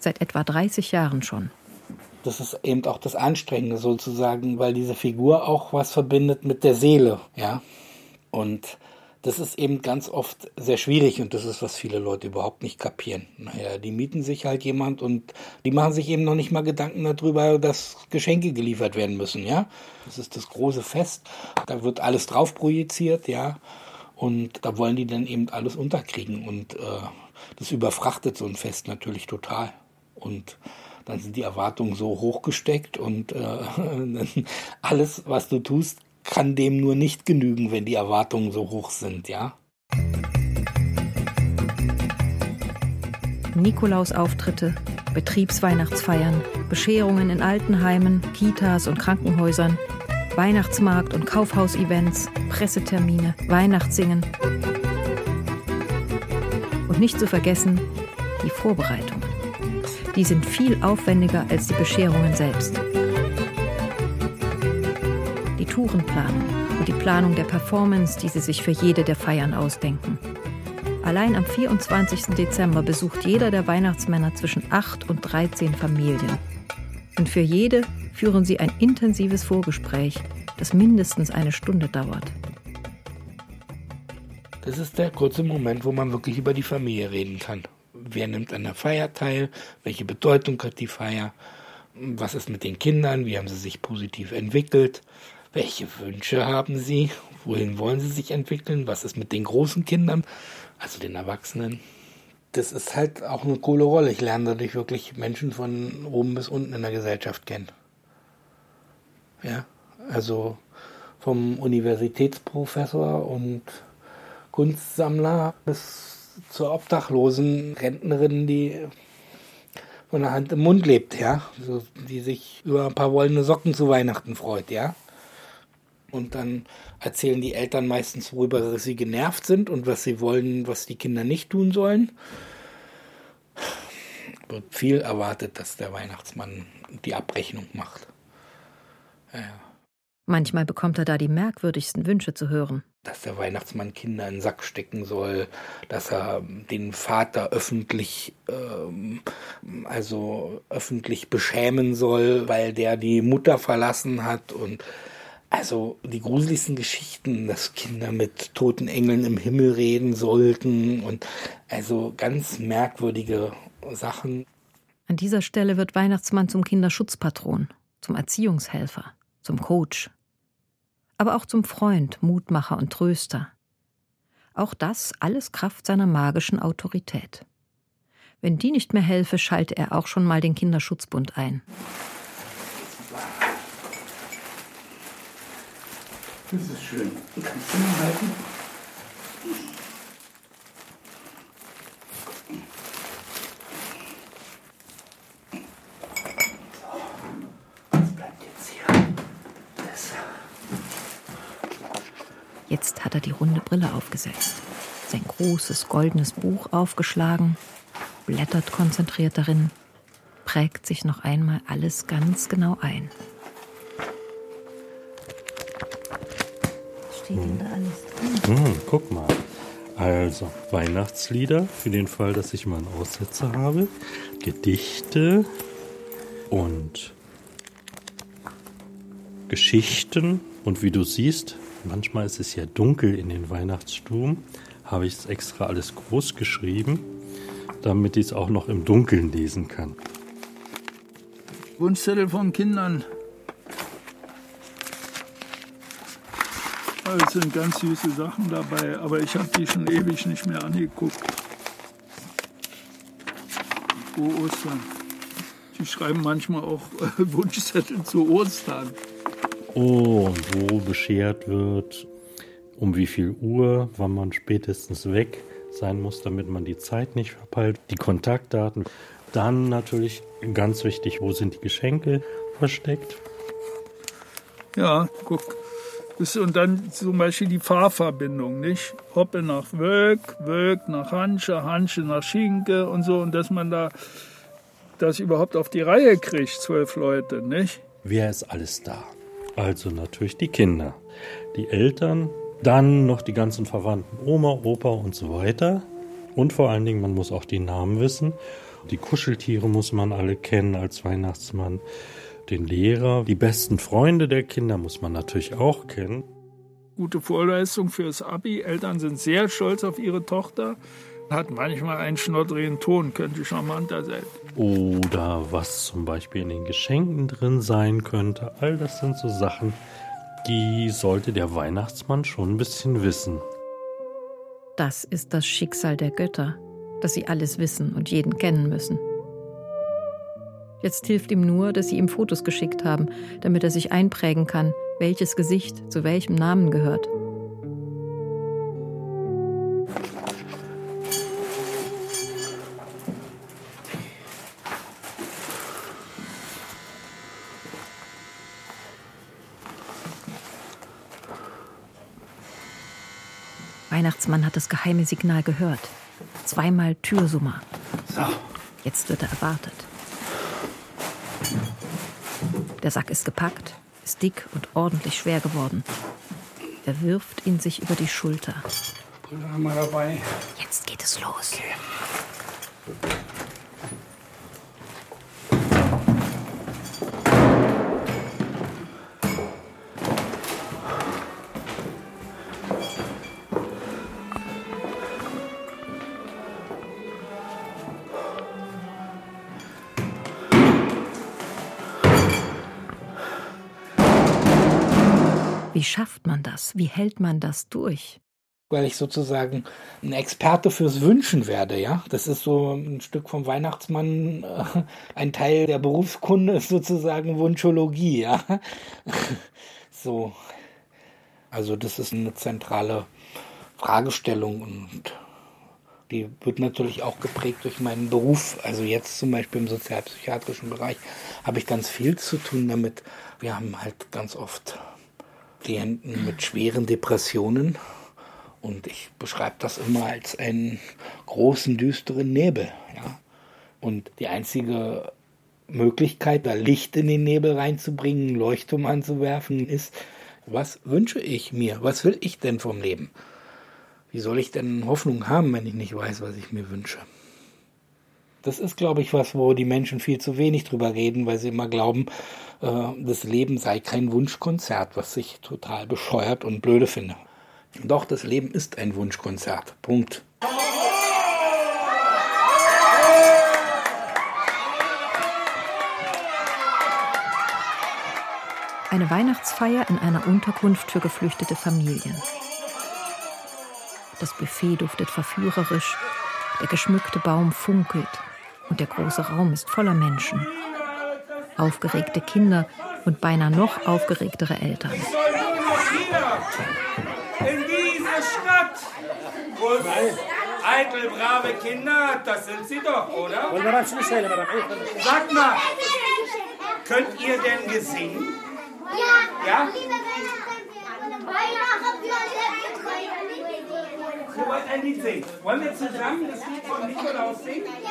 Seit etwa 30 Jahren schon. Das ist eben auch das Anstrengende sozusagen, weil diese Figur auch was verbindet mit der Seele, ja. Und das ist eben ganz oft sehr schwierig und das ist, was viele Leute überhaupt nicht kapieren. Naja, die mieten sich halt jemand und die machen sich eben noch nicht mal Gedanken darüber, dass Geschenke geliefert werden müssen, ja. Das ist das große Fest, da wird alles drauf projiziert, ja. Und da wollen die dann eben alles unterkriegen und äh, das überfrachtet so ein Fest natürlich total. Und dann sind die Erwartungen so hochgesteckt und äh, alles, was du tust, kann dem nur nicht genügen, wenn die Erwartungen so hoch sind, ja. Nikolausauftritte, Betriebsweihnachtsfeiern, Bescherungen in Altenheimen, Kitas und Krankenhäusern, Weihnachtsmarkt- und Kaufhausevents, Pressetermine, Weihnachtssingen. Und nicht zu vergessen, die Vorbereitungen. Die sind viel aufwendiger als die Bescherungen selbst. Tourenplanung und die Planung der Performance, die sie sich für jede der Feiern ausdenken. Allein am 24. Dezember besucht jeder der Weihnachtsmänner zwischen 8 und 13 Familien. Und für jede führen sie ein intensives Vorgespräch, das mindestens eine Stunde dauert. Das ist der kurze Moment, wo man wirklich über die Familie reden kann. Wer nimmt an der Feier teil? Welche Bedeutung hat die Feier? Was ist mit den Kindern? Wie haben sie sich positiv entwickelt? Welche Wünsche haben sie? Wohin wollen sie sich entwickeln? Was ist mit den großen Kindern, also den Erwachsenen? Das ist halt auch eine coole Rolle. Ich lerne dadurch wirklich Menschen von oben bis unten in der Gesellschaft kennen. Ja, also vom Universitätsprofessor und Kunstsammler bis zur obdachlosen Rentnerin, die von der Hand im Mund lebt, ja, also, die sich über ein paar wollene Socken zu Weihnachten freut, ja. Und dann erzählen die Eltern meistens, worüber sie genervt sind und was sie wollen, was die Kinder nicht tun sollen. Wird viel erwartet, dass der Weihnachtsmann die Abrechnung macht. Ja, ja. Manchmal bekommt er da die merkwürdigsten Wünsche zu hören. Dass der Weihnachtsmann Kinder in den Sack stecken soll, dass er den Vater öffentlich, ähm, also öffentlich beschämen soll, weil der die Mutter verlassen hat und also die gruseligsten Geschichten, dass Kinder mit toten Engeln im Himmel reden sollten und also ganz merkwürdige Sachen. An dieser Stelle wird Weihnachtsmann zum Kinderschutzpatron, zum Erziehungshelfer, zum Coach, aber auch zum Freund, Mutmacher und Tröster. Auch das alles Kraft seiner magischen Autorität. Wenn die nicht mehr helfe, schalte er auch schon mal den Kinderschutzbund ein. Das ist schön. Kannst du mal halten? Jetzt hat er die runde Brille aufgesetzt, sein großes goldenes Buch aufgeschlagen, blättert konzentriert darin, prägt sich noch einmal alles ganz genau ein. Steht denn da alles drin? Hm, guck mal. Also, Weihnachtslieder, für den Fall, dass ich mal einen Aussetzer habe. Gedichte und Geschichten. Und wie du siehst, manchmal ist es ja dunkel in den Weihnachtsstuben, habe ich es extra alles groß geschrieben, damit ich es auch noch im Dunkeln lesen kann. Wunschzettel von Kindern. Es sind ganz süße Sachen dabei, aber ich habe die schon ewig nicht mehr angeguckt. Frohe Ostern. Die schreiben manchmal auch äh, Wunschzettel zu Ostern. Oh, wo beschert wird, um wie viel Uhr, wann man spätestens weg sein muss, damit man die Zeit nicht verpeilt, die Kontaktdaten. Dann natürlich ganz wichtig, wo sind die Geschenke versteckt. Ja, guck. Und dann zum Beispiel die Fahrverbindung, nicht? Hoppe nach Wölk, Wölk nach Hansche, Hansche nach Schinke und so. Und dass man da das überhaupt auf die Reihe kriegt, zwölf Leute, nicht? Wer ist alles da? Also natürlich die Kinder. Die Eltern Dann noch die ganzen Verwandten, Oma, Opa und so weiter. Und vor allen Dingen, man muss auch die Namen wissen. Die Kuscheltiere muss man alle kennen als Weihnachtsmann. Den Lehrer, die besten Freunde der Kinder muss man natürlich auch kennen. Gute Vorleistung fürs Abi. Eltern sind sehr stolz auf ihre Tochter. Hat manchmal einen schnoddrigen Ton, könnte charmanter sein. Oder was zum Beispiel in den Geschenken drin sein könnte. All das sind so Sachen, die sollte der Weihnachtsmann schon ein bisschen wissen. Das ist das Schicksal der Götter, dass sie alles wissen und jeden kennen müssen. Jetzt hilft ihm nur, dass sie ihm Fotos geschickt haben, damit er sich einprägen kann, welches Gesicht zu welchem Namen gehört. Weihnachtsmann hat das geheime Signal gehört. Zweimal Türsummer. So. Jetzt wird er erwartet. Der Sack ist gepackt, ist dick und ordentlich schwer geworden. Er wirft ihn sich über die Schulter. Brille haben wir dabei. Jetzt geht es los. Okay. Das? Wie hält man das durch? Weil ich sozusagen ein Experte fürs Wünschen werde, ja. Das ist so ein Stück vom Weihnachtsmann. Äh, ein Teil der Berufskunde ist sozusagen Wunschologie, ja. So. Also das ist eine zentrale Fragestellung und die wird natürlich auch geprägt durch meinen Beruf. Also jetzt zum Beispiel im sozialpsychiatrischen Bereich habe ich ganz viel zu tun damit. Wir haben halt ganz oft Klienten mit schweren Depressionen. Und ich beschreibe das immer als einen großen, düsteren Nebel. Ja? Und die einzige Möglichkeit, da Licht in den Nebel reinzubringen, Leuchtturm anzuwerfen, ist, was wünsche ich mir? Was will ich denn vom Leben? Wie soll ich denn Hoffnung haben, wenn ich nicht weiß, was ich mir wünsche? Das ist, glaube ich, was, wo die Menschen viel zu wenig drüber reden, weil sie immer glauben, äh, das Leben sei kein Wunschkonzert, was ich total bescheuert und blöde finde. Doch, das Leben ist ein Wunschkonzert. Punkt. Eine Weihnachtsfeier in einer Unterkunft für geflüchtete Familien. Das Buffet duftet verführerisch, der geschmückte Baum funkelt und der große Raum ist voller Menschen. Aufgeregte Kinder und beinahe noch aufgeregtere Eltern. In diese Stadt, wo eitel brave Kinder, das sind sie doch, oder? Sagt mal, könnt ihr denn gesingen? Ja. Ja? Ihr wollt ein Lied singen. Wollen wir zusammen das Lied von Nikolaus singen? Ja.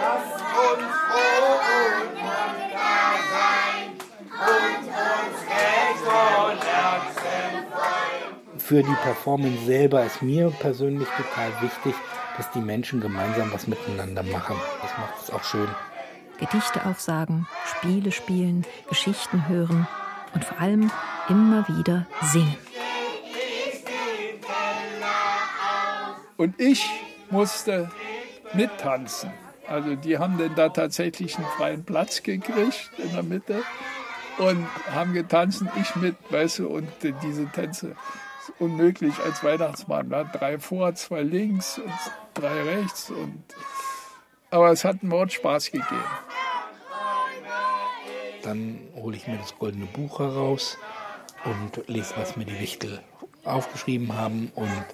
Lass uns froh und munter sein und uns recht und Herzen freuen. Für die Performance selber ist mir persönlich total wichtig, dass die Menschen gemeinsam was miteinander machen. Das macht es auch schön. Gedichte aufsagen, Spiele spielen, Geschichten hören und vor allem immer wieder singen. Und ich musste mittanzen. Also die haben denn da tatsächlich einen freien Platz gekriegt in der Mitte und haben getanzt ich mit, weißt du, und diese Tänze ist unmöglich als Weihnachtsmann. Ne? Drei vor, zwei links und drei rechts. Und aber es hat einen Mord Spaß gegeben. Dann hole ich mir das goldene Buch heraus und lese, was mir die Wichtel aufgeschrieben haben. Und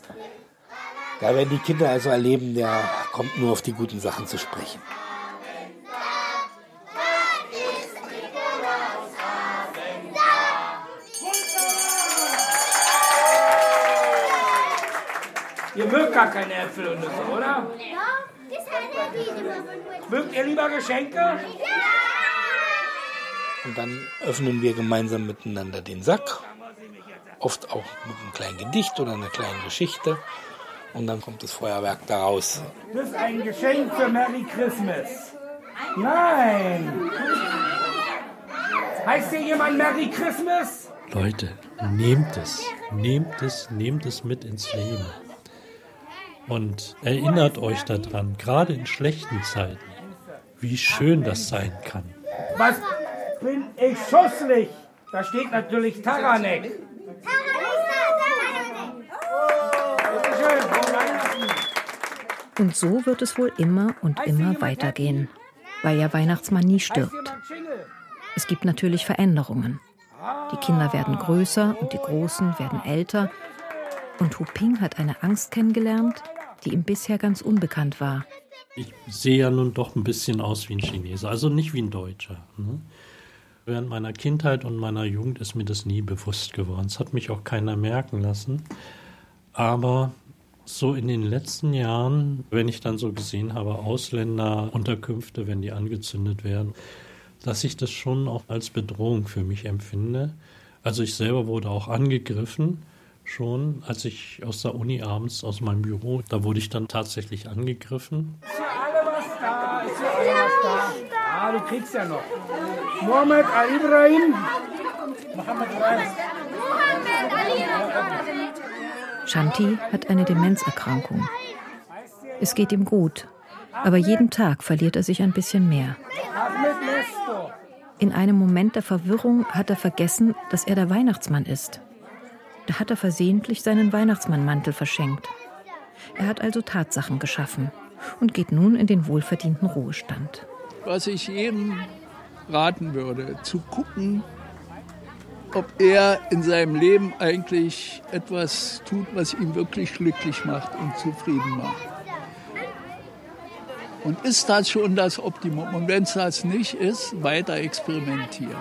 da werden die Kinder also erleben, der kommt nur auf die guten Sachen zu sprechen. Ihr mögt gar keine Äpfel und Nüsse, oder? Ja, er. Mögt ihr lieber Geschenke? Und dann öffnen wir gemeinsam miteinander den Sack. Oft auch mit einem kleinen Gedicht oder einer kleinen Geschichte. Und dann kommt das Feuerwerk da raus. Das ist ein Geschenk für Merry Christmas. Nein! Heißt hier jemand Merry Christmas? Leute, nehmt es, nehmt es, nehmt es mit ins Leben. Und erinnert euch daran, gerade in schlechten Zeiten, wie schön das sein kann. Was bin ich schusslich? Da steht natürlich Taranek. Und so wird es wohl immer und immer weitergehen, weil ja Weihnachtsmann nie stirbt. Es gibt natürlich Veränderungen. Die Kinder werden größer und die Großen werden älter. Und Hu Ping hat eine Angst kennengelernt, die ihm bisher ganz unbekannt war. Ich sehe ja nun doch ein bisschen aus wie ein Chinese, also nicht wie ein Deutscher. Ne? Während meiner Kindheit und meiner Jugend ist mir das nie bewusst geworden. Es hat mich auch keiner merken lassen. Aber so in den letzten Jahren, wenn ich dann so gesehen habe, Ausländerunterkünfte, wenn die angezündet werden, dass ich das schon auch als Bedrohung für mich empfinde. Also ich selber wurde auch angegriffen, schon als ich aus der Uni abends aus meinem Büro, da wurde ich dann tatsächlich angegriffen. Ist ja alle da, ist ja alle da. Ah, du kriegst ja noch. Mohammed Al-Ibrahim. Mohammed Reis. Shanti hat eine Demenzerkrankung. Es geht ihm gut, aber jeden Tag verliert er sich ein bisschen mehr. In einem Moment der Verwirrung hat er vergessen, dass er der Weihnachtsmann ist. Da hat er versehentlich seinen Weihnachtsmannmantel verschenkt. Er hat also Tatsachen geschaffen und geht nun in den wohlverdienten Ruhestand. Was ich jedem raten würde, zu gucken, ob er in seinem Leben eigentlich etwas tut, was ihn wirklich glücklich macht und zufrieden macht. Und ist das schon das Optimum? Und wenn es das nicht ist, weiter experimentieren.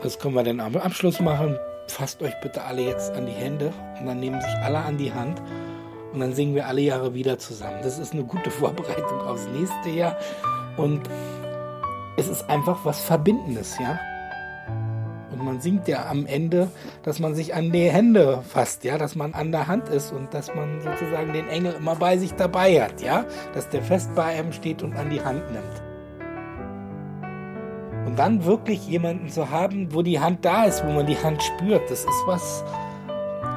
Das können wir dann am Abschluss machen. Fasst euch bitte alle jetzt an die Hände und dann nehmen sich alle an die Hand und dann singen wir alle Jahre wieder zusammen. Das ist eine gute Vorbereitung aufs nächste Jahr und es ist einfach was Verbindendes, ja. Und man singt ja am Ende, dass man sich an die Hände fasst, ja, dass man an der Hand ist und dass man sozusagen den Engel immer bei sich dabei hat, ja, dass der fest bei einem steht und an die Hand nimmt. Dann wirklich jemanden zu haben, wo die Hand da ist, wo man die Hand spürt, das ist was,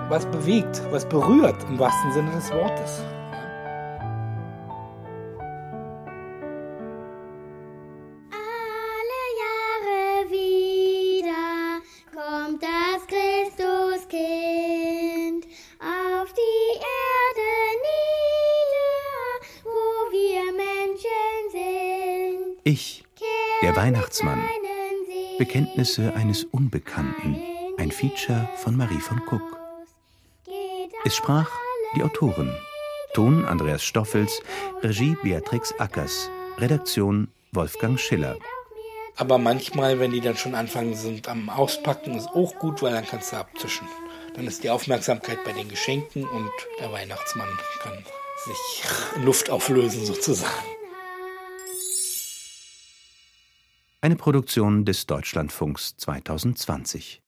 was bewegt, was berührt im wahrsten Sinne des Wortes. Weihnachtsmann. Bekenntnisse eines Unbekannten. Ein Feature von Marie von Kuck. Es sprach die Autorin. Ton Andreas Stoffels, Regie Beatrix Ackers, Redaktion Wolfgang Schiller. Aber manchmal, wenn die dann schon anfangen sind am Auspacken, ist auch gut, weil dann kannst du abzischen. Dann ist die Aufmerksamkeit bei den Geschenken und der Weihnachtsmann kann sich in Luft auflösen sozusagen. Eine Produktion des Deutschlandfunks 2020.